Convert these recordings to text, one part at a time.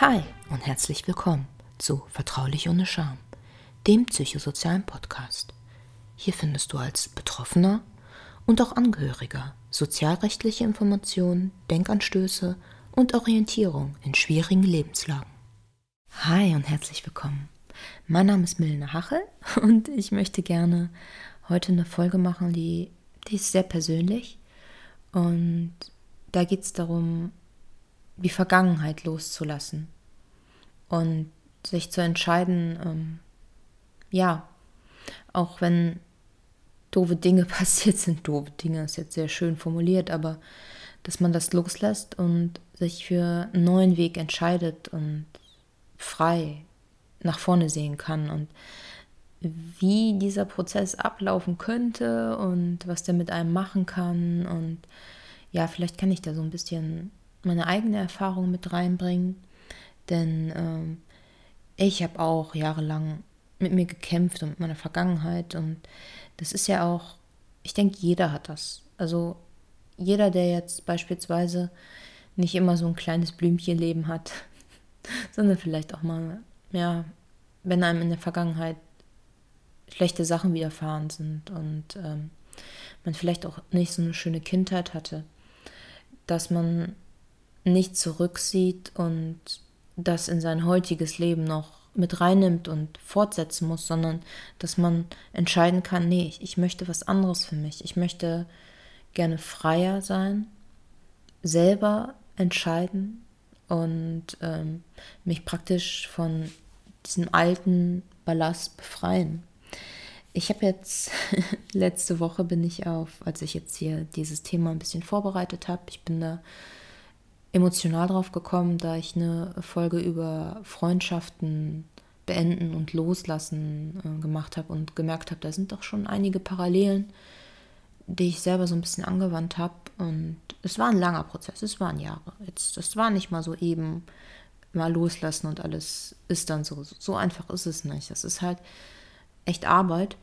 Hi und herzlich willkommen zu Vertraulich ohne Scham, dem psychosozialen Podcast. Hier findest du als Betroffener und auch Angehöriger sozialrechtliche Informationen, Denkanstöße und Orientierung in schwierigen Lebenslagen. Hi und herzlich willkommen. Mein Name ist Milena Hachel und ich möchte gerne heute eine Folge machen, die, die ist sehr persönlich. Und da geht es darum, die Vergangenheit loszulassen und sich zu entscheiden, ähm, ja, auch wenn doofe Dinge passiert sind, doofe Dinge ist jetzt sehr schön formuliert, aber dass man das loslässt und sich für einen neuen Weg entscheidet und frei nach vorne sehen kann und wie dieser Prozess ablaufen könnte und was der mit einem machen kann und ja, vielleicht kann ich da so ein bisschen meine eigene Erfahrung mit reinbringen, denn ähm, ich habe auch jahrelang mit mir gekämpft und mit meiner Vergangenheit und das ist ja auch, ich denke, jeder hat das. Also jeder, der jetzt beispielsweise nicht immer so ein kleines Blümchenleben hat, sondern vielleicht auch mal, ja, wenn einem in der Vergangenheit schlechte Sachen widerfahren sind und ähm, man vielleicht auch nicht so eine schöne Kindheit hatte, dass man nicht zurücksieht und das in sein heutiges Leben noch mit reinnimmt und fortsetzen muss, sondern dass man entscheiden kann, nee, ich, ich möchte was anderes für mich. Ich möchte gerne freier sein, selber entscheiden und ähm, mich praktisch von diesem alten Ballast befreien. Ich habe jetzt, letzte Woche bin ich auf, als ich jetzt hier dieses Thema ein bisschen vorbereitet habe, ich bin da emotional drauf gekommen, da ich eine Folge über Freundschaften beenden und loslassen äh, gemacht habe und gemerkt habe, da sind doch schon einige Parallelen, die ich selber so ein bisschen angewandt habe. Und es war ein langer Prozess, es waren Jahre. Jetzt, das war nicht mal so eben mal loslassen und alles ist dann so. So einfach ist es nicht. Das ist halt echt Arbeit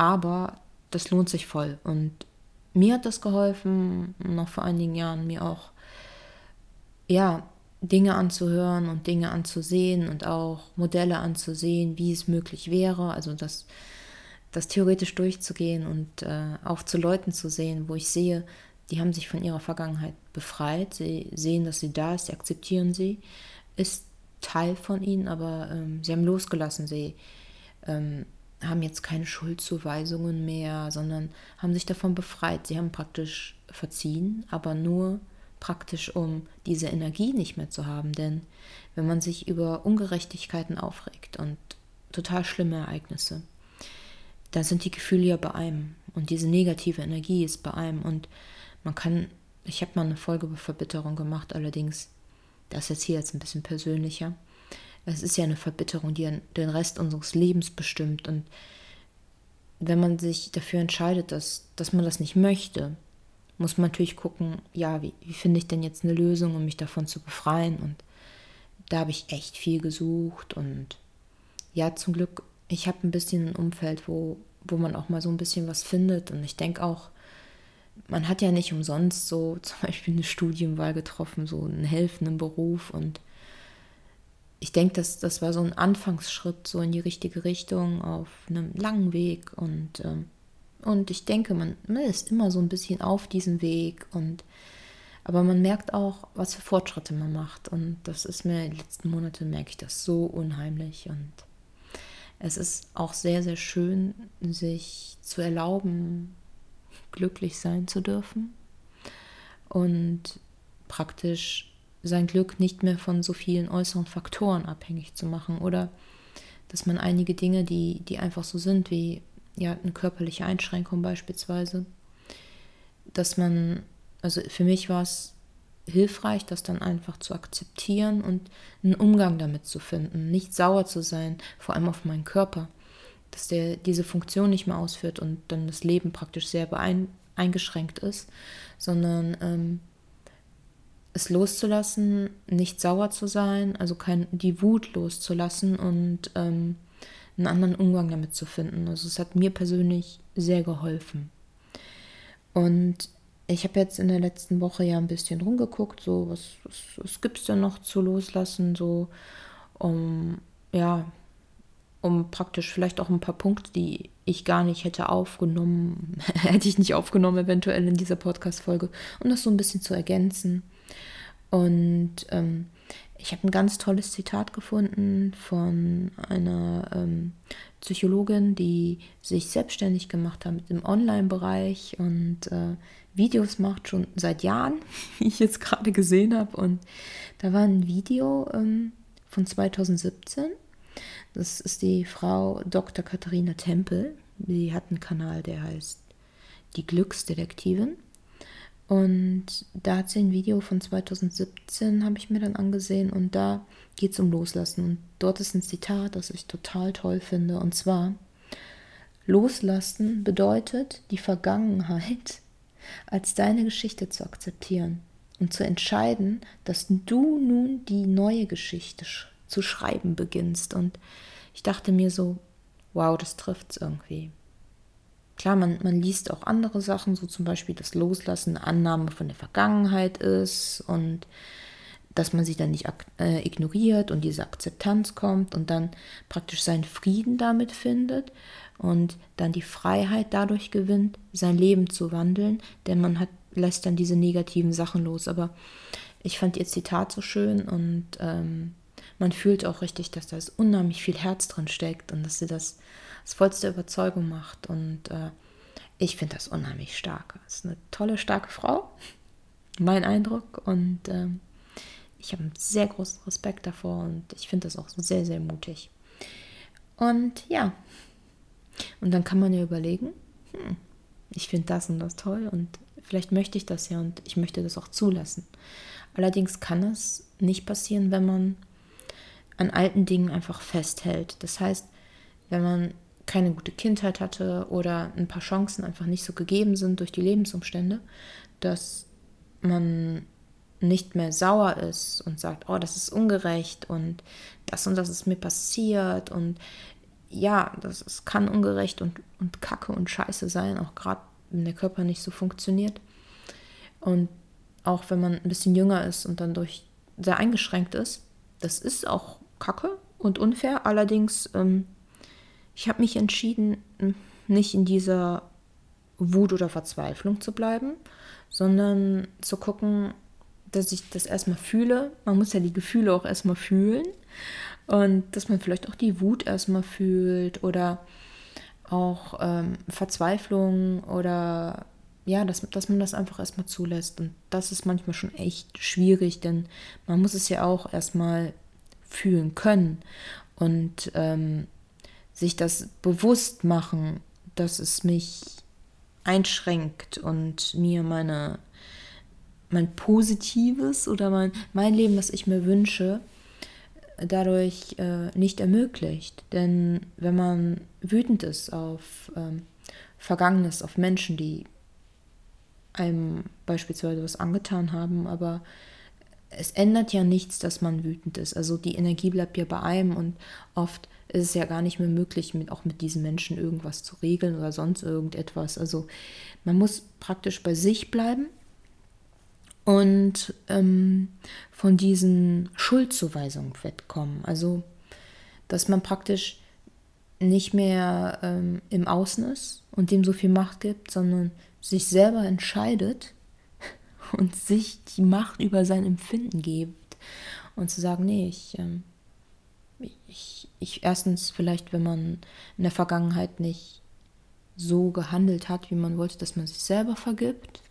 aber das lohnt sich voll. Und mir hat das geholfen, noch vor einigen Jahren mir auch, ja, Dinge anzuhören und Dinge anzusehen und auch Modelle anzusehen, wie es möglich wäre. Also das, das theoretisch durchzugehen und äh, auch zu Leuten zu sehen, wo ich sehe, die haben sich von ihrer Vergangenheit befreit. Sie sehen, dass sie da ist, sie akzeptieren sie, ist Teil von ihnen, aber ähm, sie haben losgelassen. Sie ähm, haben jetzt keine Schuldzuweisungen mehr, sondern haben sich davon befreit. Sie haben praktisch verziehen, aber nur praktisch, um diese Energie nicht mehr zu haben. Denn wenn man sich über Ungerechtigkeiten aufregt und total schlimme Ereignisse, dann sind die Gefühle ja bei einem und diese negative Energie ist bei einem und man kann, ich habe mal eine Folge über Verbitterung gemacht, allerdings, das jetzt hier jetzt ein bisschen persönlicher es ist ja eine Verbitterung, die den Rest unseres Lebens bestimmt. Und wenn man sich dafür entscheidet, dass, dass man das nicht möchte, muss man natürlich gucken, ja, wie, wie finde ich denn jetzt eine Lösung, um mich davon zu befreien? Und da habe ich echt viel gesucht. Und ja, zum Glück, ich habe ein bisschen ein Umfeld, wo, wo man auch mal so ein bisschen was findet. Und ich denke auch, man hat ja nicht umsonst so zum Beispiel eine Studienwahl getroffen, so einen helfenden Beruf und ich denke, das, das war so ein Anfangsschritt so in die richtige Richtung auf einem langen Weg. Und, ähm, und ich denke, man, man ist immer so ein bisschen auf diesem Weg. Und, aber man merkt auch, was für Fortschritte man macht. Und das ist mir in den letzten Monaten, merke ich das so unheimlich. Und es ist auch sehr, sehr schön, sich zu erlauben, glücklich sein zu dürfen. Und praktisch sein Glück nicht mehr von so vielen äußeren Faktoren abhängig zu machen oder dass man einige Dinge, die, die einfach so sind, wie ja, eine körperliche Einschränkung beispielsweise, dass man, also für mich war es hilfreich, das dann einfach zu akzeptieren und einen Umgang damit zu finden, nicht sauer zu sein, vor allem auf meinen Körper, dass der diese Funktion nicht mehr ausführt und dann das Leben praktisch sehr eingeschränkt ist, sondern ähm, es loszulassen, nicht sauer zu sein, also kein, die Wut loszulassen und ähm, einen anderen Umgang damit zu finden. Also es hat mir persönlich sehr geholfen. Und ich habe jetzt in der letzten Woche ja ein bisschen rumgeguckt, so was, was, was gibt es denn noch zu loslassen, so um, ja, um praktisch vielleicht auch ein paar Punkte, die ich gar nicht hätte aufgenommen, hätte ich nicht aufgenommen, eventuell in dieser Podcast-Folge, um das so ein bisschen zu ergänzen. Und ähm, ich habe ein ganz tolles Zitat gefunden von einer ähm, Psychologin, die sich selbstständig gemacht hat im Online-Bereich und äh, Videos macht, schon seit Jahren, wie ich jetzt gerade gesehen habe. Und da war ein Video ähm, von 2017. Das ist die Frau Dr. Katharina Tempel. Die hat einen Kanal, der heißt Die Glücksdetektivin. Und da hat sie ein Video von 2017, habe ich mir dann angesehen, und da geht es um Loslassen. Und dort ist ein Zitat, das ich total toll finde. Und zwar, Loslassen bedeutet, die Vergangenheit als deine Geschichte zu akzeptieren und zu entscheiden, dass du nun die neue Geschichte sch zu schreiben beginnst. Und ich dachte mir so, wow, das trifft es irgendwie. Klar, man, man liest auch andere Sachen, so zum Beispiel das Loslassen, Annahme von der Vergangenheit ist und dass man sie dann nicht äh, ignoriert und diese Akzeptanz kommt und dann praktisch seinen Frieden damit findet und dann die Freiheit dadurch gewinnt, sein Leben zu wandeln, denn man hat, lässt dann diese negativen Sachen los. Aber ich fand ihr Zitat so schön und ähm, man fühlt auch richtig, dass da unheimlich viel Herz drin steckt und dass sie das aus vollster Überzeugung macht. Und äh, ich finde das unheimlich stark. Das ist eine tolle, starke Frau, mein Eindruck. Und äh, ich habe einen sehr großen Respekt davor und ich finde das auch sehr, sehr mutig. Und ja, und dann kann man ja überlegen, hm, ich finde das und das toll und vielleicht möchte ich das ja und ich möchte das auch zulassen. Allerdings kann es nicht passieren, wenn man an alten Dingen einfach festhält. Das heißt, wenn man keine gute Kindheit hatte oder ein paar Chancen einfach nicht so gegeben sind durch die Lebensumstände, dass man nicht mehr sauer ist und sagt, oh, das ist ungerecht und das und das ist mir passiert und ja, das, das kann ungerecht und, und kacke und scheiße sein, auch gerade wenn der Körper nicht so funktioniert. Und auch wenn man ein bisschen jünger ist und dann durch sehr eingeschränkt ist, das ist auch kacke und unfair. Allerdings ähm, ich habe mich entschieden, nicht in dieser Wut oder Verzweiflung zu bleiben, sondern zu gucken, dass ich das erstmal fühle. Man muss ja die Gefühle auch erstmal fühlen und dass man vielleicht auch die Wut erstmal fühlt oder auch ähm, Verzweiflung oder ja, dass, dass man das einfach erstmal zulässt. Und das ist manchmal schon echt schwierig, denn man muss es ja auch erstmal fühlen können. Und ähm, sich das bewusst machen, dass es mich einschränkt und mir meine mein positives oder mein, mein Leben, was ich mir wünsche, dadurch äh, nicht ermöglicht. Denn wenn man wütend ist auf ähm, Vergangenes, auf Menschen, die einem beispielsweise was angetan haben, aber es ändert ja nichts, dass man wütend ist. Also die Energie bleibt ja bei einem und oft ist es ja gar nicht mehr möglich, mit, auch mit diesen Menschen irgendwas zu regeln oder sonst irgendetwas. Also man muss praktisch bei sich bleiben und ähm, von diesen Schuldzuweisungen wegkommen. Also dass man praktisch nicht mehr ähm, im Außen ist und dem so viel Macht gibt, sondern sich selber entscheidet und sich die Macht über sein Empfinden gibt und zu sagen, nee, ich ähm, ich, ich erstens vielleicht, wenn man in der Vergangenheit nicht so gehandelt hat, wie man wollte, dass man sich selber vergibt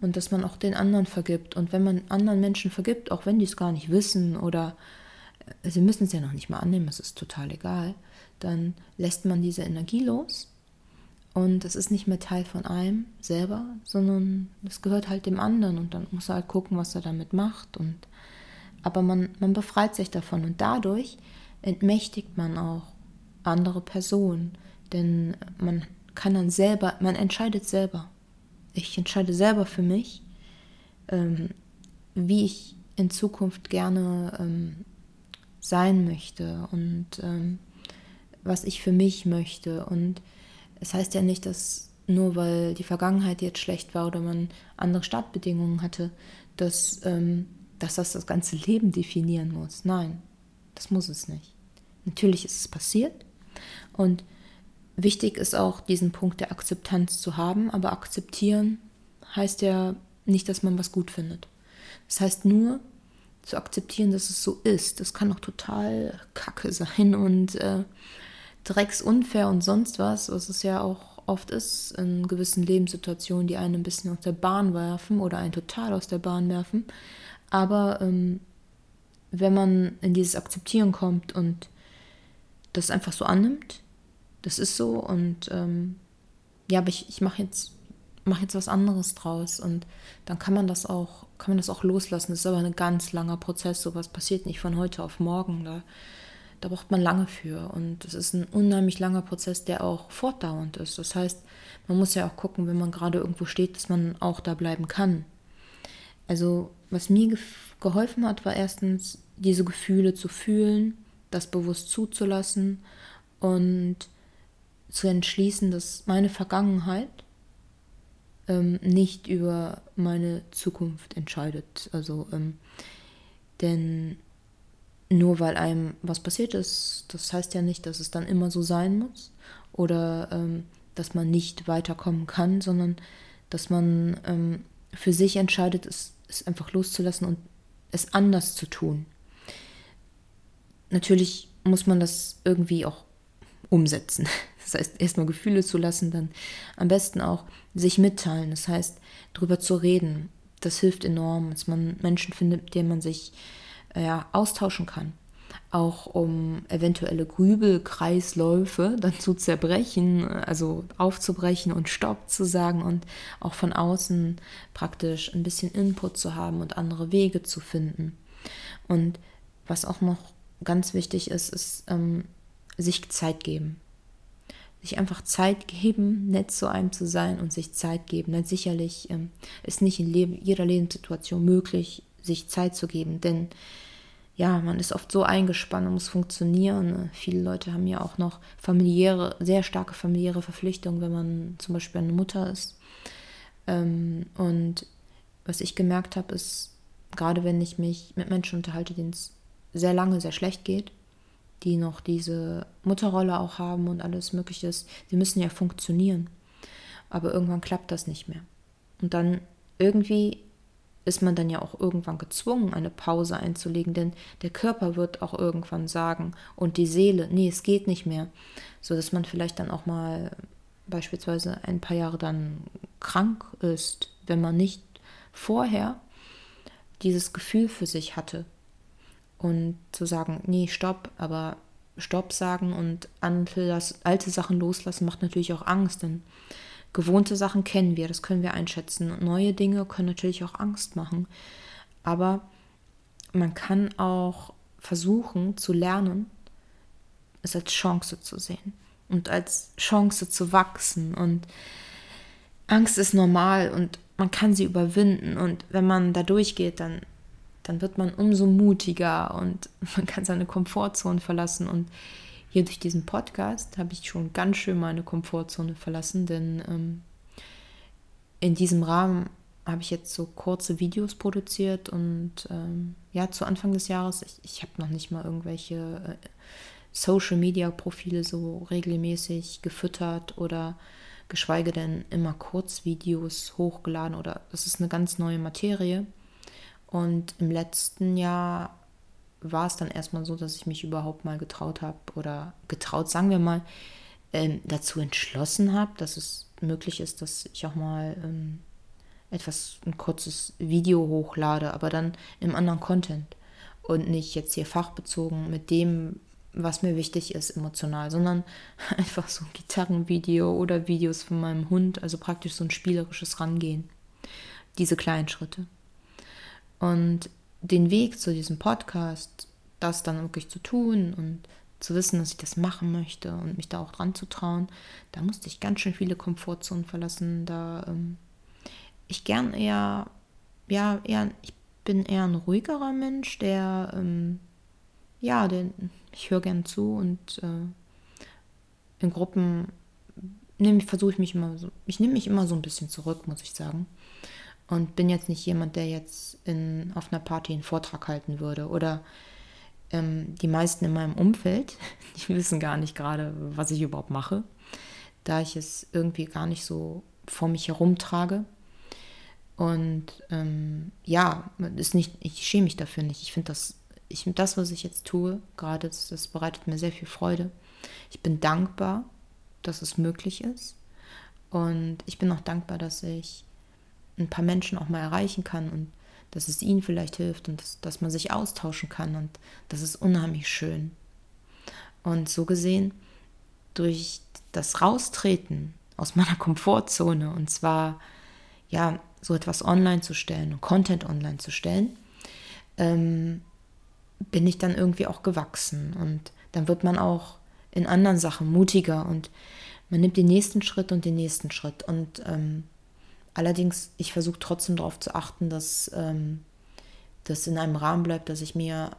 und dass man auch den anderen vergibt. Und wenn man anderen Menschen vergibt, auch wenn die es gar nicht wissen oder äh, sie müssen es ja noch nicht mal annehmen, es ist total egal, dann lässt man diese Energie los und es ist nicht mehr Teil von einem selber, sondern es gehört halt dem anderen und dann muss er halt gucken, was er damit macht und aber man, man befreit sich davon und dadurch entmächtigt man auch andere Personen, denn man kann dann selber, man entscheidet selber. Ich entscheide selber für mich, ähm, wie ich in Zukunft gerne ähm, sein möchte und ähm, was ich für mich möchte. Und es heißt ja nicht, dass nur weil die Vergangenheit jetzt schlecht war oder man andere Startbedingungen hatte, dass, ähm, dass das das ganze Leben definieren muss. Nein, das muss es nicht. Natürlich ist es passiert und wichtig ist auch, diesen Punkt der Akzeptanz zu haben, aber akzeptieren heißt ja nicht, dass man was gut findet. Das heißt nur, zu akzeptieren, dass es so ist. Das kann auch total kacke sein und äh, drecksunfair und sonst was, was es ja auch oft ist in gewissen Lebenssituationen, die einen ein bisschen aus der Bahn werfen oder einen total aus der Bahn werfen. Aber ähm, wenn man in dieses Akzeptieren kommt und das einfach so annimmt, das ist so und ähm, ja, aber ich, ich mache jetzt, mach jetzt was anderes draus und dann kann man das auch, kann man das auch loslassen. Das ist aber ein ganz langer Prozess, sowas passiert nicht von heute auf morgen. Da da braucht man lange für. Und es ist ein unheimlich langer Prozess, der auch fortdauernd ist. Das heißt, man muss ja auch gucken, wenn man gerade irgendwo steht, dass man auch da bleiben kann. Also, was mir geholfen hat, war erstens, diese Gefühle zu fühlen, das bewusst zuzulassen und zu entschließen, dass meine Vergangenheit ähm, nicht über meine Zukunft entscheidet. Also, ähm, denn nur weil einem was passiert ist, das heißt ja nicht, dass es dann immer so sein muss oder ähm, dass man nicht weiterkommen kann, sondern dass man ähm, für sich entscheidet, es, es einfach loszulassen und es anders zu tun. Natürlich muss man das irgendwie auch umsetzen. Das heißt, erstmal Gefühle zu lassen, dann am besten auch sich mitteilen. Das heißt, darüber zu reden. Das hilft enorm, dass man Menschen findet, mit denen man sich ja, austauschen kann. Auch um eventuelle Grübelkreisläufe dann zu zerbrechen, also aufzubrechen und Stopp zu sagen und auch von außen praktisch ein bisschen Input zu haben und andere Wege zu finden. Und was auch noch ganz wichtig ist, ist ähm, sich Zeit geben. Sich einfach Zeit geben, nett zu einem zu sein und sich Zeit geben. Denn sicherlich ähm, ist nicht in jeder Lebenssituation möglich, sich Zeit zu geben, denn ja, man ist oft so eingespannt und muss funktionieren. Viele Leute haben ja auch noch familiäre, sehr starke familiäre Verpflichtungen, wenn man zum Beispiel eine Mutter ist. Ähm, und was ich gemerkt habe, ist, gerade wenn ich mich mit Menschen unterhalte, denen es sehr lange sehr schlecht geht, die noch diese Mutterrolle auch haben und alles Mögliche ist, sie müssen ja funktionieren. Aber irgendwann klappt das nicht mehr. Und dann irgendwie ist man dann ja auch irgendwann gezwungen, eine Pause einzulegen, denn der Körper wird auch irgendwann sagen und die Seele, nee, es geht nicht mehr, so dass man vielleicht dann auch mal beispielsweise ein paar Jahre dann krank ist, wenn man nicht vorher dieses Gefühl für sich hatte. Und zu sagen, nee, stopp, aber Stopp sagen und alte Sachen loslassen macht natürlich auch Angst, denn Gewohnte Sachen kennen wir, das können wir einschätzen. neue Dinge können natürlich auch Angst machen. Aber man kann auch versuchen zu lernen, es als Chance zu sehen und als Chance zu wachsen. Und Angst ist normal und man kann sie überwinden. Und wenn man da durchgeht, dann, dann wird man umso mutiger und man kann seine Komfortzone verlassen. Und hier durch diesen Podcast habe ich schon ganz schön meine Komfortzone verlassen, denn ähm, in diesem Rahmen habe ich jetzt so kurze Videos produziert und ähm, ja, zu Anfang des Jahres, ich, ich habe noch nicht mal irgendwelche äh, Social-Media-Profile so regelmäßig gefüttert oder geschweige denn immer Kurzvideos hochgeladen oder das ist eine ganz neue Materie. Und im letzten Jahr war es dann erstmal so, dass ich mich überhaupt mal getraut habe oder getraut, sagen wir mal, ähm, dazu entschlossen habe, dass es möglich ist, dass ich auch mal ähm, etwas, ein kurzes Video hochlade, aber dann im anderen Content und nicht jetzt hier fachbezogen mit dem, was mir wichtig ist emotional, sondern einfach so ein Gitarrenvideo oder Videos von meinem Hund, also praktisch so ein spielerisches Rangehen. Diese kleinen Schritte. Und den Weg zu diesem Podcast, das dann wirklich zu tun und zu wissen, dass ich das machen möchte und mich da auch dran zu trauen, da musste ich ganz schön viele Komfortzonen verlassen. Da ähm, ich gern eher, ja, eher, ich bin eher ein ruhigerer Mensch, der, ähm, ja, den, ich höre gern zu und äh, in Gruppen versuche ich mich immer so, ich nehme mich immer so ein bisschen zurück, muss ich sagen. Und bin jetzt nicht jemand, der jetzt in, auf einer Party einen Vortrag halten würde. Oder ähm, die meisten in meinem Umfeld, die wissen gar nicht gerade, was ich überhaupt mache, da ich es irgendwie gar nicht so vor mich herumtrage. Und ähm, ja, ist nicht, ich schäme mich dafür nicht. Ich finde das, ich, das, was ich jetzt tue, gerade, das, das bereitet mir sehr viel Freude. Ich bin dankbar, dass es möglich ist. Und ich bin auch dankbar, dass ich ein paar Menschen auch mal erreichen kann und dass es ihnen vielleicht hilft und dass, dass man sich austauschen kann. Und das ist unheimlich schön. Und so gesehen, durch das Raustreten aus meiner Komfortzone und zwar ja so etwas online zu stellen und Content online zu stellen, ähm, bin ich dann irgendwie auch gewachsen und dann wird man auch in anderen Sachen mutiger und man nimmt den nächsten Schritt und den nächsten Schritt und ähm, allerdings ich versuche trotzdem darauf zu achten, dass ähm, das in einem Rahmen bleibt, dass ich mir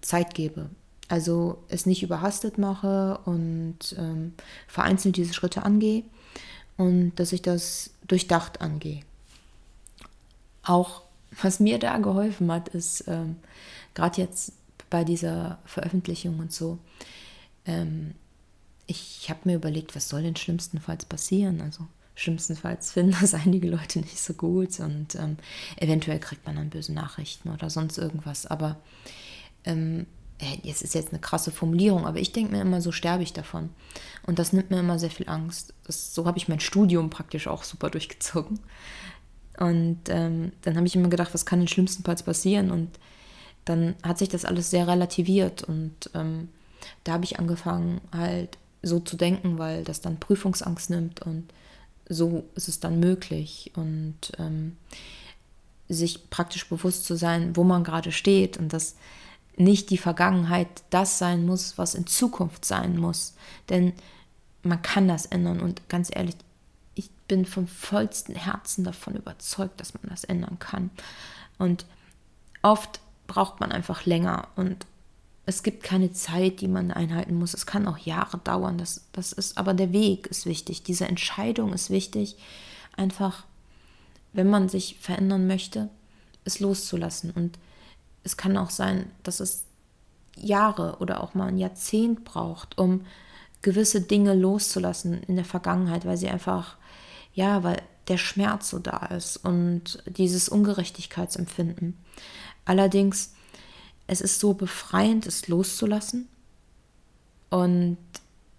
Zeit gebe, also es nicht überhastet mache und ähm, vereinzelt diese Schritte angehe und dass ich das durchdacht angehe. Auch was mir da geholfen hat, ist ähm, gerade jetzt bei dieser Veröffentlichung und so, ähm, ich habe mir überlegt, was soll denn schlimmstenfalls passieren? Also schlimmstenfalls finden das einige Leute nicht so gut und ähm, eventuell kriegt man dann böse Nachrichten oder sonst irgendwas. Aber ähm, es ist jetzt eine krasse Formulierung, aber ich denke mir immer, so sterbe ich davon. Und das nimmt mir immer sehr viel Angst. Das, so habe ich mein Studium praktisch auch super durchgezogen. Und ähm, dann habe ich immer gedacht, was kann denn schlimmstenfalls passieren? Und dann hat sich das alles sehr relativiert. Und ähm, da habe ich angefangen, halt so zu denken, weil das dann Prüfungsangst nimmt. Und so ist es dann möglich. Und ähm, sich praktisch bewusst zu sein, wo man gerade steht. Und das nicht die Vergangenheit das sein muss, was in Zukunft sein muss. Denn man kann das ändern und ganz ehrlich, ich bin vom vollsten Herzen davon überzeugt, dass man das ändern kann. Und oft braucht man einfach länger und es gibt keine Zeit, die man einhalten muss. Es kann auch Jahre dauern. Das, das ist, aber der Weg ist wichtig. Diese Entscheidung ist wichtig. Einfach, wenn man sich verändern möchte, es loszulassen. Und es kann auch sein, dass es Jahre oder auch mal ein Jahrzehnt braucht, um gewisse Dinge loszulassen in der Vergangenheit, weil sie einfach, ja, weil der Schmerz so da ist und dieses Ungerechtigkeitsempfinden. Allerdings, es ist so befreiend, es loszulassen und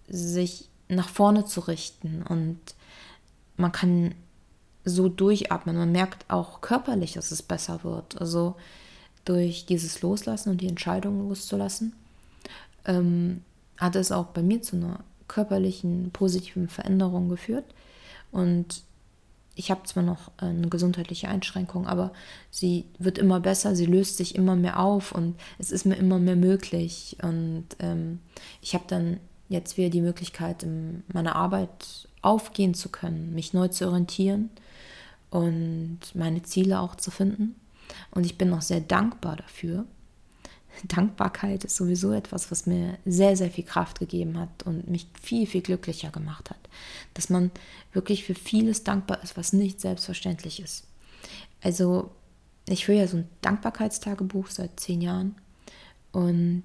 sich nach vorne zu richten und man kann so durchatmen. Man merkt auch körperlich, dass es besser wird. Also durch dieses Loslassen und die Entscheidung loszulassen, ähm, hat es auch bei mir zu einer körperlichen positiven Veränderung geführt. Und ich habe zwar noch eine gesundheitliche Einschränkung, aber sie wird immer besser, sie löst sich immer mehr auf und es ist mir immer mehr möglich. Und ähm, ich habe dann jetzt wieder die Möglichkeit, in meiner Arbeit aufgehen zu können, mich neu zu orientieren und meine Ziele auch zu finden. Und ich bin auch sehr dankbar dafür. Dankbarkeit ist sowieso etwas, was mir sehr, sehr viel Kraft gegeben hat und mich viel, viel glücklicher gemacht hat. Dass man wirklich für vieles dankbar ist, was nicht selbstverständlich ist. Also, ich führe ja so ein Dankbarkeitstagebuch seit zehn Jahren und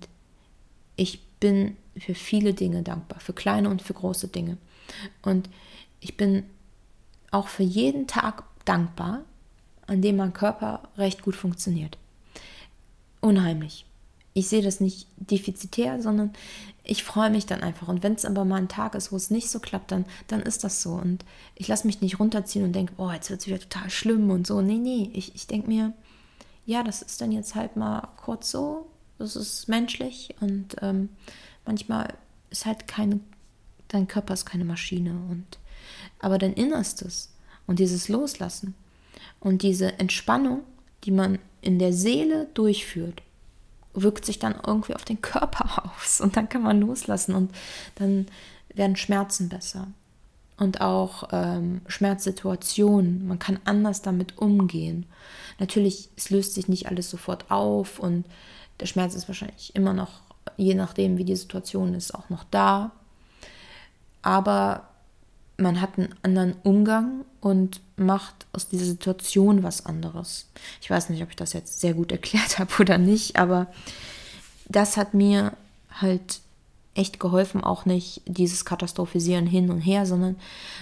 ich bin für viele Dinge dankbar, für kleine und für große Dinge. Und ich bin auch für jeden Tag dankbar, an dem mein Körper recht gut funktioniert. Unheimlich. Ich sehe das nicht defizitär, sondern ich freue mich dann einfach. Und wenn es aber mal ein Tag ist, wo es nicht so klappt, dann, dann ist das so. Und ich lasse mich nicht runterziehen und denke, oh, jetzt wird es wieder total schlimm und so. Nee, nee, ich, ich denke mir, ja, das ist dann jetzt halt mal kurz so. Das ist menschlich und ähm, manchmal ist halt keine, dein Körper ist keine Maschine. Und, aber dein Innerstes und dieses Loslassen und diese Entspannung, die man in der Seele durchführt, wirkt sich dann irgendwie auf den Körper aus und dann kann man loslassen und dann werden Schmerzen besser und auch ähm, Schmerzsituationen. Man kann anders damit umgehen. Natürlich, es löst sich nicht alles sofort auf und der Schmerz ist wahrscheinlich immer noch, je nachdem wie die Situation ist, auch noch da. Aber man hat einen anderen Umgang und macht aus dieser Situation was anderes. Ich weiß nicht, ob ich das jetzt sehr gut erklärt habe oder nicht, aber das hat mir halt echt geholfen, auch nicht dieses Katastrophisieren hin und her, sondern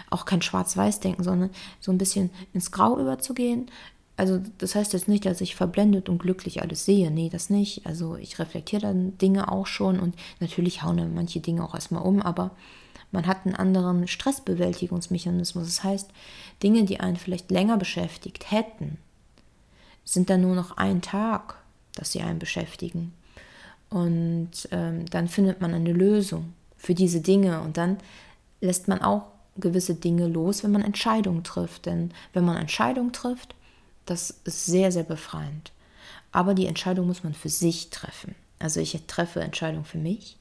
auch kein Schwarz-Weiß-Denken, sondern so ein bisschen ins Grau überzugehen. Also das heißt jetzt nicht, dass ich verblendet und glücklich alles sehe. Nee, das nicht. Also ich reflektiere dann Dinge auch schon und natürlich hauen manche Dinge auch erstmal um, aber man hat einen anderen Stressbewältigungsmechanismus. Das heißt, Dinge, die einen vielleicht länger beschäftigt hätten, sind dann nur noch ein Tag, dass sie einen beschäftigen. Und ähm, dann findet man eine Lösung für diese Dinge und dann lässt man auch gewisse Dinge los, wenn man Entscheidungen trifft. Denn wenn man Entscheidungen trifft, das ist sehr, sehr befreiend. Aber die Entscheidung muss man für sich treffen. Also ich treffe Entscheidungen für mich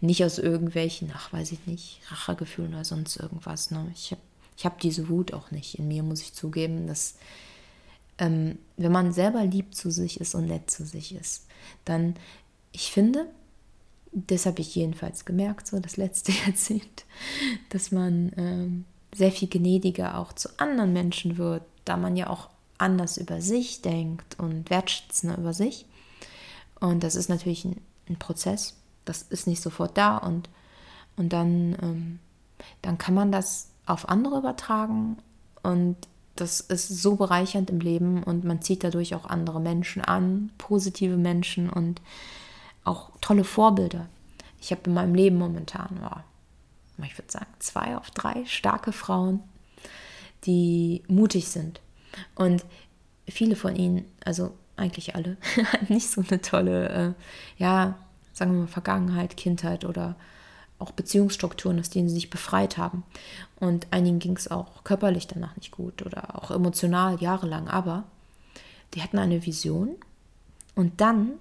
nicht aus irgendwelchen, ach weiß ich nicht, Rachegefühlen oder sonst irgendwas. Ne? Ich habe ich hab diese Wut auch nicht in mir, muss ich zugeben, dass ähm, wenn man selber lieb zu sich ist und nett zu sich ist, dann, ich finde, das habe ich jedenfalls gemerkt, so das letzte Jahrzehnt, dass man ähm, sehr viel gnädiger auch zu anderen Menschen wird, da man ja auch anders über sich denkt und wertschätzender über sich. Und das ist natürlich ein, ein Prozess das ist nicht sofort da und, und dann, ähm, dann kann man das auf andere übertragen und das ist so bereichernd im Leben und man zieht dadurch auch andere Menschen an, positive Menschen und auch tolle Vorbilder. Ich habe in meinem Leben momentan, oh, ich würde sagen, zwei auf drei starke Frauen, die mutig sind. Und viele von ihnen, also eigentlich alle, nicht so eine tolle, äh, ja, sagen wir mal, Vergangenheit, Kindheit oder auch Beziehungsstrukturen, aus denen sie sich befreit haben. Und einigen ging es auch körperlich danach nicht gut oder auch emotional jahrelang. Aber die hatten eine Vision und dann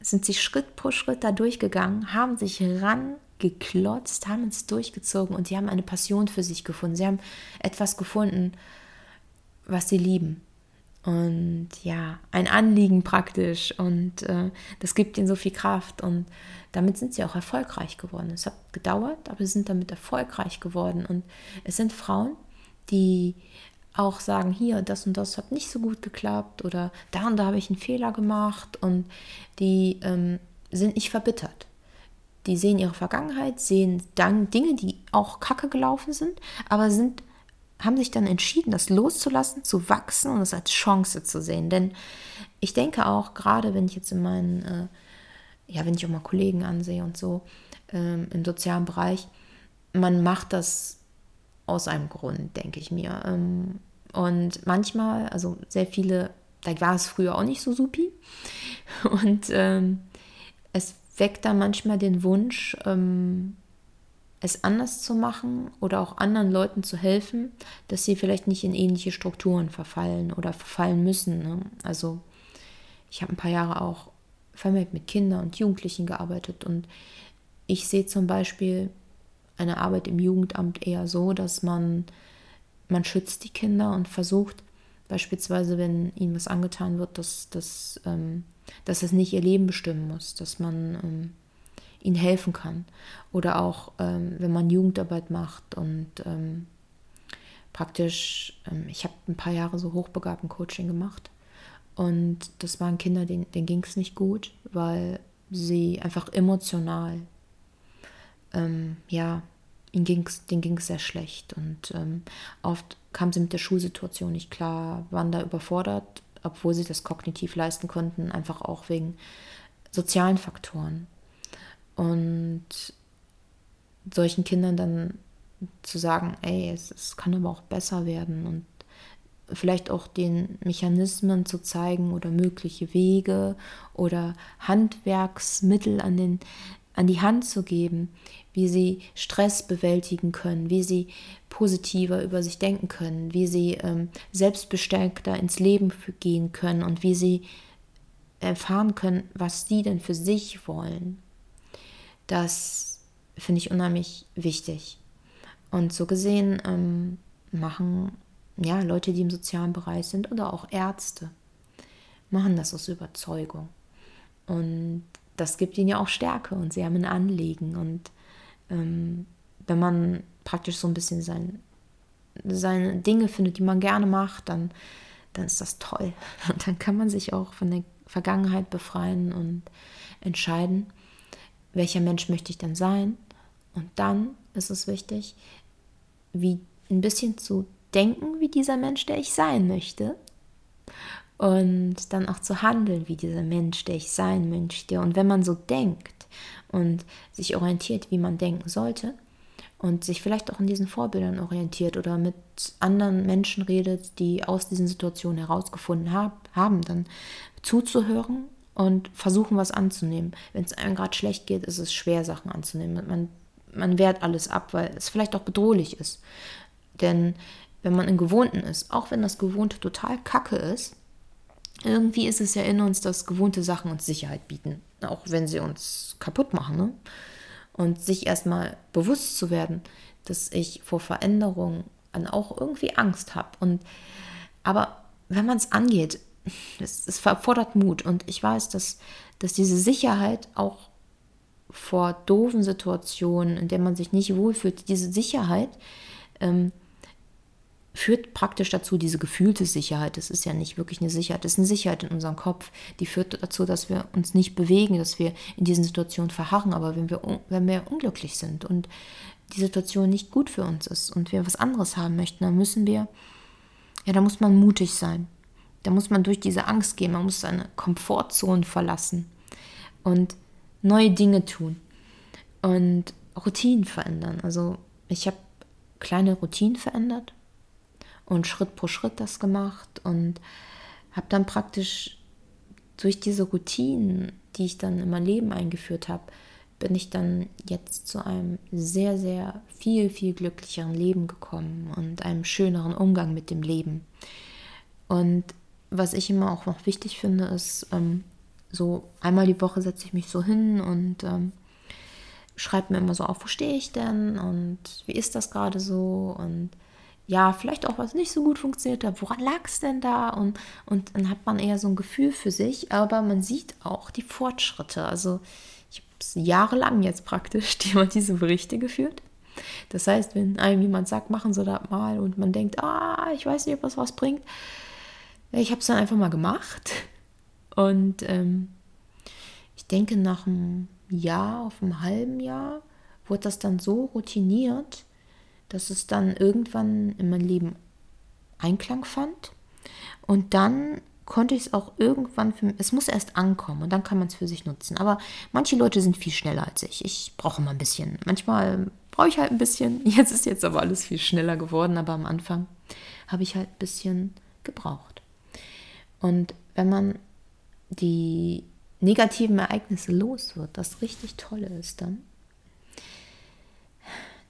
sind sie Schritt pro Schritt da durchgegangen, haben sich rangeklotzt, haben es durchgezogen und sie haben eine Passion für sich gefunden. Sie haben etwas gefunden, was sie lieben und ja, ein Anliegen praktisch und äh, das gibt ihnen so viel Kraft und damit sind sie auch erfolgreich geworden. Es hat gedauert, aber sie sind damit erfolgreich geworden und es sind Frauen, die auch sagen, hier, das und das hat nicht so gut geklappt oder da und da habe ich einen Fehler gemacht und die ähm, sind nicht verbittert. Die sehen ihre Vergangenheit, sehen dann Dinge, die auch kacke gelaufen sind, aber sind haben sich dann entschieden, das loszulassen, zu wachsen und es als Chance zu sehen. Denn ich denke auch, gerade wenn ich jetzt in meinen, äh, ja, wenn ich auch mal Kollegen ansehe und so ähm, im sozialen Bereich, man macht das aus einem Grund, denke ich mir. Ähm, und manchmal, also sehr viele, da war es früher auch nicht so supi. Und ähm, es weckt da manchmal den Wunsch, ähm, es anders zu machen oder auch anderen Leuten zu helfen, dass sie vielleicht nicht in ähnliche Strukturen verfallen oder verfallen müssen. Ne? Also ich habe ein paar Jahre auch vermehrt mit Kindern und Jugendlichen gearbeitet und ich sehe zum Beispiel eine Arbeit im Jugendamt eher so, dass man, man schützt die Kinder und versucht, beispielsweise, wenn ihnen was angetan wird, dass, dass, ähm, dass es nicht ihr Leben bestimmen muss, dass man ähm, ihnen helfen kann. Oder auch, ähm, wenn man Jugendarbeit macht und ähm, praktisch, ähm, ich habe ein paar Jahre so hochbegabten Coaching gemacht. Und das waren Kinder, denen, denen ging es nicht gut, weil sie einfach emotional, ähm, ja, ihnen ging's, denen ging es sehr schlecht. Und ähm, oft kamen sie mit der Schulsituation nicht klar, waren da überfordert, obwohl sie das kognitiv leisten konnten, einfach auch wegen sozialen Faktoren. Und solchen Kindern dann zu sagen, ey, es, es kann aber auch besser werden und vielleicht auch den Mechanismen zu zeigen oder mögliche Wege oder Handwerksmittel an, den, an die Hand zu geben, wie sie Stress bewältigen können, wie sie positiver über sich denken können, wie sie ähm, selbstbestärkter ins Leben gehen können und wie sie erfahren können, was sie denn für sich wollen. Das finde ich unheimlich wichtig. Und so gesehen ähm, machen ja Leute, die im sozialen Bereich sind oder auch Ärzte, machen das aus Überzeugung. Und das gibt ihnen ja auch Stärke und sie haben ein Anliegen. Und ähm, wenn man praktisch so ein bisschen sein seine Dinge findet, die man gerne macht, dann, dann ist das toll. Und dann kann man sich auch von der Vergangenheit befreien und entscheiden, welcher Mensch möchte ich denn sein. Und dann ist es wichtig, wie ein bisschen zu denken wie dieser Mensch, der ich sein möchte. Und dann auch zu handeln wie dieser Mensch, der ich sein möchte. Und wenn man so denkt und sich orientiert, wie man denken sollte, und sich vielleicht auch in diesen Vorbildern orientiert oder mit anderen Menschen redet, die aus diesen Situationen herausgefunden hab, haben, dann zuzuhören und versuchen, was anzunehmen. Wenn es einem gerade schlecht geht, ist es schwer, Sachen anzunehmen. Man, man wehrt alles ab, weil es vielleicht auch bedrohlich ist. Denn wenn man im Gewohnten ist, auch wenn das Gewohnte total kacke ist, irgendwie ist es ja in uns, dass gewohnte Sachen uns Sicherheit bieten, auch wenn sie uns kaputt machen. Ne? Und sich erstmal bewusst zu werden, dass ich vor Veränderungen auch irgendwie Angst habe. Aber wenn man es angeht, es, es erfordert Mut. Und ich weiß, dass, dass diese Sicherheit auch vor doofen Situationen, in denen man sich nicht wohlfühlt, diese Sicherheit ähm, führt praktisch dazu, diese gefühlte Sicherheit, das ist ja nicht wirklich eine Sicherheit, das ist eine Sicherheit in unserem Kopf, die führt dazu, dass wir uns nicht bewegen, dass wir in diesen Situationen verharren. Aber wenn wir, wenn wir unglücklich sind und die Situation nicht gut für uns ist und wir was anderes haben möchten, dann müssen wir, ja, da muss man mutig sein. Da muss man durch diese Angst gehen, man muss seine Komfortzone verlassen und neue Dinge tun und Routinen verändern. Also ich habe kleine Routinen verändert und Schritt pro Schritt das gemacht und habe dann praktisch durch diese Routinen, die ich dann in mein Leben eingeführt habe, bin ich dann jetzt zu einem sehr, sehr viel, viel glücklicheren Leben gekommen und einem schöneren Umgang mit dem Leben. Und was ich immer auch noch wichtig finde, ist, ähm, so einmal die Woche setze ich mich so hin und ähm, schreibe mir immer so auf, wo stehe ich denn und wie ist das gerade so und ja, vielleicht auch was nicht so gut funktioniert hat, woran lag es denn da? Und, und dann hat man eher so ein Gefühl für sich, aber man sieht auch die Fortschritte. Also ich habe es jahrelang jetzt praktisch immer diese Berichte geführt. Das heißt, wenn einem jemand sagt, machen Sie das mal und man denkt, ah, ich weiß nicht, ob das was bringt, ich habe es dann einfach mal gemacht. Und ähm, ich denke, nach einem Jahr, auf einem halben Jahr, wurde das dann so routiniert, dass es dann irgendwann in mein Leben Einklang fand. Und dann konnte ich es auch irgendwann, für, es muss erst ankommen und dann kann man es für sich nutzen. Aber manche Leute sind viel schneller als ich. Ich brauche mal ein bisschen. Manchmal brauche ich halt ein bisschen. Jetzt ist jetzt aber alles viel schneller geworden, aber am Anfang habe ich halt ein bisschen gebraucht. Und wenn man die negativen Ereignisse los wird, das richtig Tolle ist dann,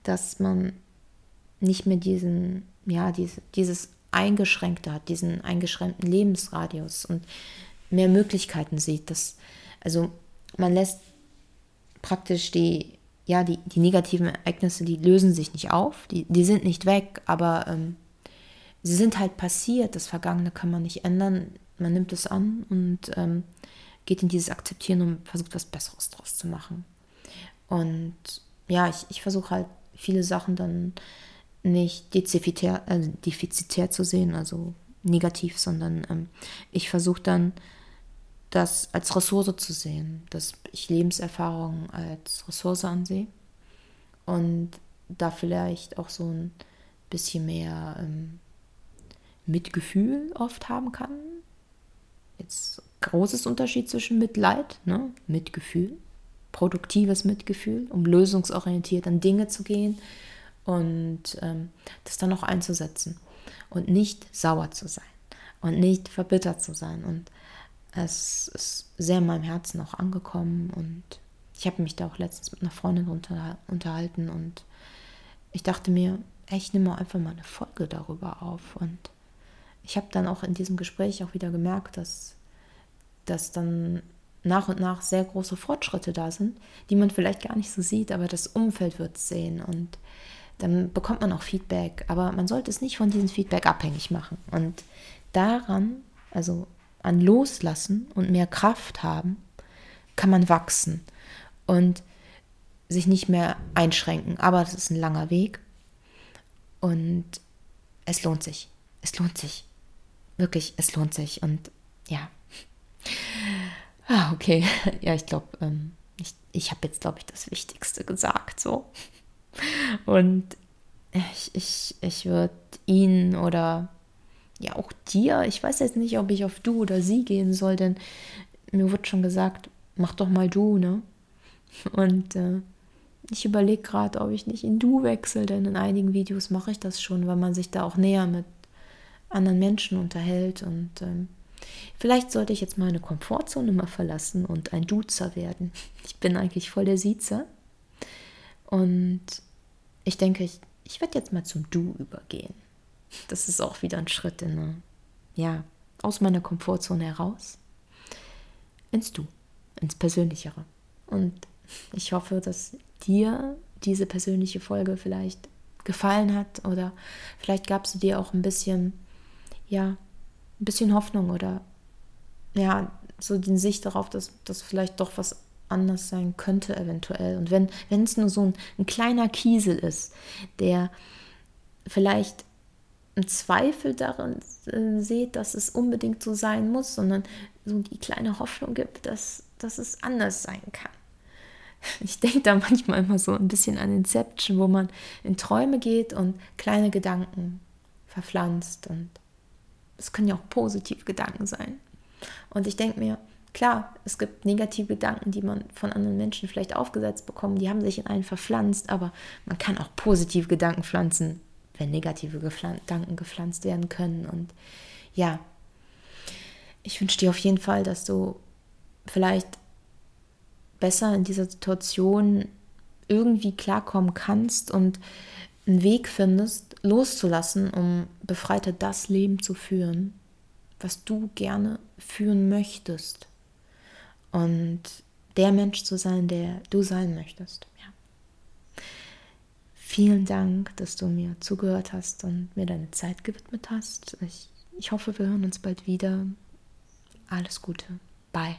dass man nicht mehr diesen, ja, diese, dieses Eingeschränkte hat, diesen eingeschränkten Lebensradius und mehr Möglichkeiten sieht. Dass, also man lässt praktisch die, ja, die, die negativen Ereignisse, die lösen sich nicht auf, die, die sind nicht weg, aber ähm, sie sind halt passiert. Das Vergangene kann man nicht ändern. Man nimmt es an und ähm, geht in dieses Akzeptieren und versucht was Besseres draus zu machen. Und ja, ich, ich versuche halt viele Sachen dann nicht defizitär, äh, defizitär zu sehen, also negativ, sondern ähm, ich versuche dann, das als Ressource zu sehen, dass ich Lebenserfahrung als Ressource ansehe und da vielleicht auch so ein bisschen mehr ähm, Mitgefühl oft haben kann. Jetzt großes Unterschied zwischen Mitleid, ne? Mitgefühl, produktives Mitgefühl, um lösungsorientiert an Dinge zu gehen und ähm, das dann auch einzusetzen und nicht sauer zu sein und nicht verbittert zu sein. Und es ist sehr in meinem Herzen auch angekommen und ich habe mich da auch letztens mit einer Freundin unter, unterhalten und ich dachte mir, ich nehme einfach mal eine Folge darüber auf und ich habe dann auch in diesem Gespräch auch wieder gemerkt, dass, dass dann nach und nach sehr große Fortschritte da sind, die man vielleicht gar nicht so sieht, aber das Umfeld wird es sehen und dann bekommt man auch Feedback, aber man sollte es nicht von diesem Feedback abhängig machen. Und daran, also an Loslassen und mehr Kraft haben, kann man wachsen und sich nicht mehr einschränken. Aber das ist ein langer Weg. Und es lohnt sich. Es lohnt sich. Wirklich, es lohnt sich. Und ja. Ah, okay. Ja, ich glaube, ähm, ich, ich habe jetzt, glaube ich, das Wichtigste gesagt. So. Und ich, ich, ich würde ihn oder ja auch dir, ich weiß jetzt nicht, ob ich auf du oder sie gehen soll, denn mir wird schon gesagt, mach doch mal du, ne? Und äh, ich überlege gerade, ob ich nicht in du wechsle, denn in einigen Videos mache ich das schon, weil man sich da auch näher mit anderen Menschen unterhält. Und ähm, vielleicht sollte ich jetzt meine Komfortzone mal verlassen und ein Duzer werden. Ich bin eigentlich voll der Siezer. Und ich denke, ich, ich werde jetzt mal zum Du übergehen. Das ist auch wieder ein Schritt in eine, ja, aus meiner Komfortzone heraus ins Du, ins Persönlichere. Und ich hoffe, dass dir diese persönliche Folge vielleicht gefallen hat oder vielleicht gab sie dir auch ein bisschen, ja, ein bisschen Hoffnung oder ja, so die Sicht darauf, dass das vielleicht doch was anders sein könnte eventuell. Und wenn es nur so ein, ein kleiner Kiesel ist, der vielleicht einen Zweifel daran äh, seht, dass es unbedingt so sein muss, sondern so die kleine Hoffnung gibt, dass, dass es anders sein kann. Ich denke da manchmal immer so ein bisschen an Inception, wo man in Träume geht und kleine Gedanken verpflanzt. Und es können ja auch positive Gedanken sein. Und ich denke mir, klar, es gibt negative Gedanken, die man von anderen Menschen vielleicht aufgesetzt bekommt, die haben sich in einen verpflanzt, aber man kann auch positive Gedanken pflanzen, wenn negative Gedanken gepflanzt werden können. Und ja, ich wünsche dir auf jeden Fall, dass du vielleicht besser in dieser Situation irgendwie klarkommen kannst und einen Weg findest, loszulassen, um befreiter das Leben zu führen, was du gerne führen möchtest. Und der Mensch zu sein, der du sein möchtest. Ja. Vielen Dank, dass du mir zugehört hast und mir deine Zeit gewidmet hast. Ich, ich hoffe, wir hören uns bald wieder. Alles Gute. Bye.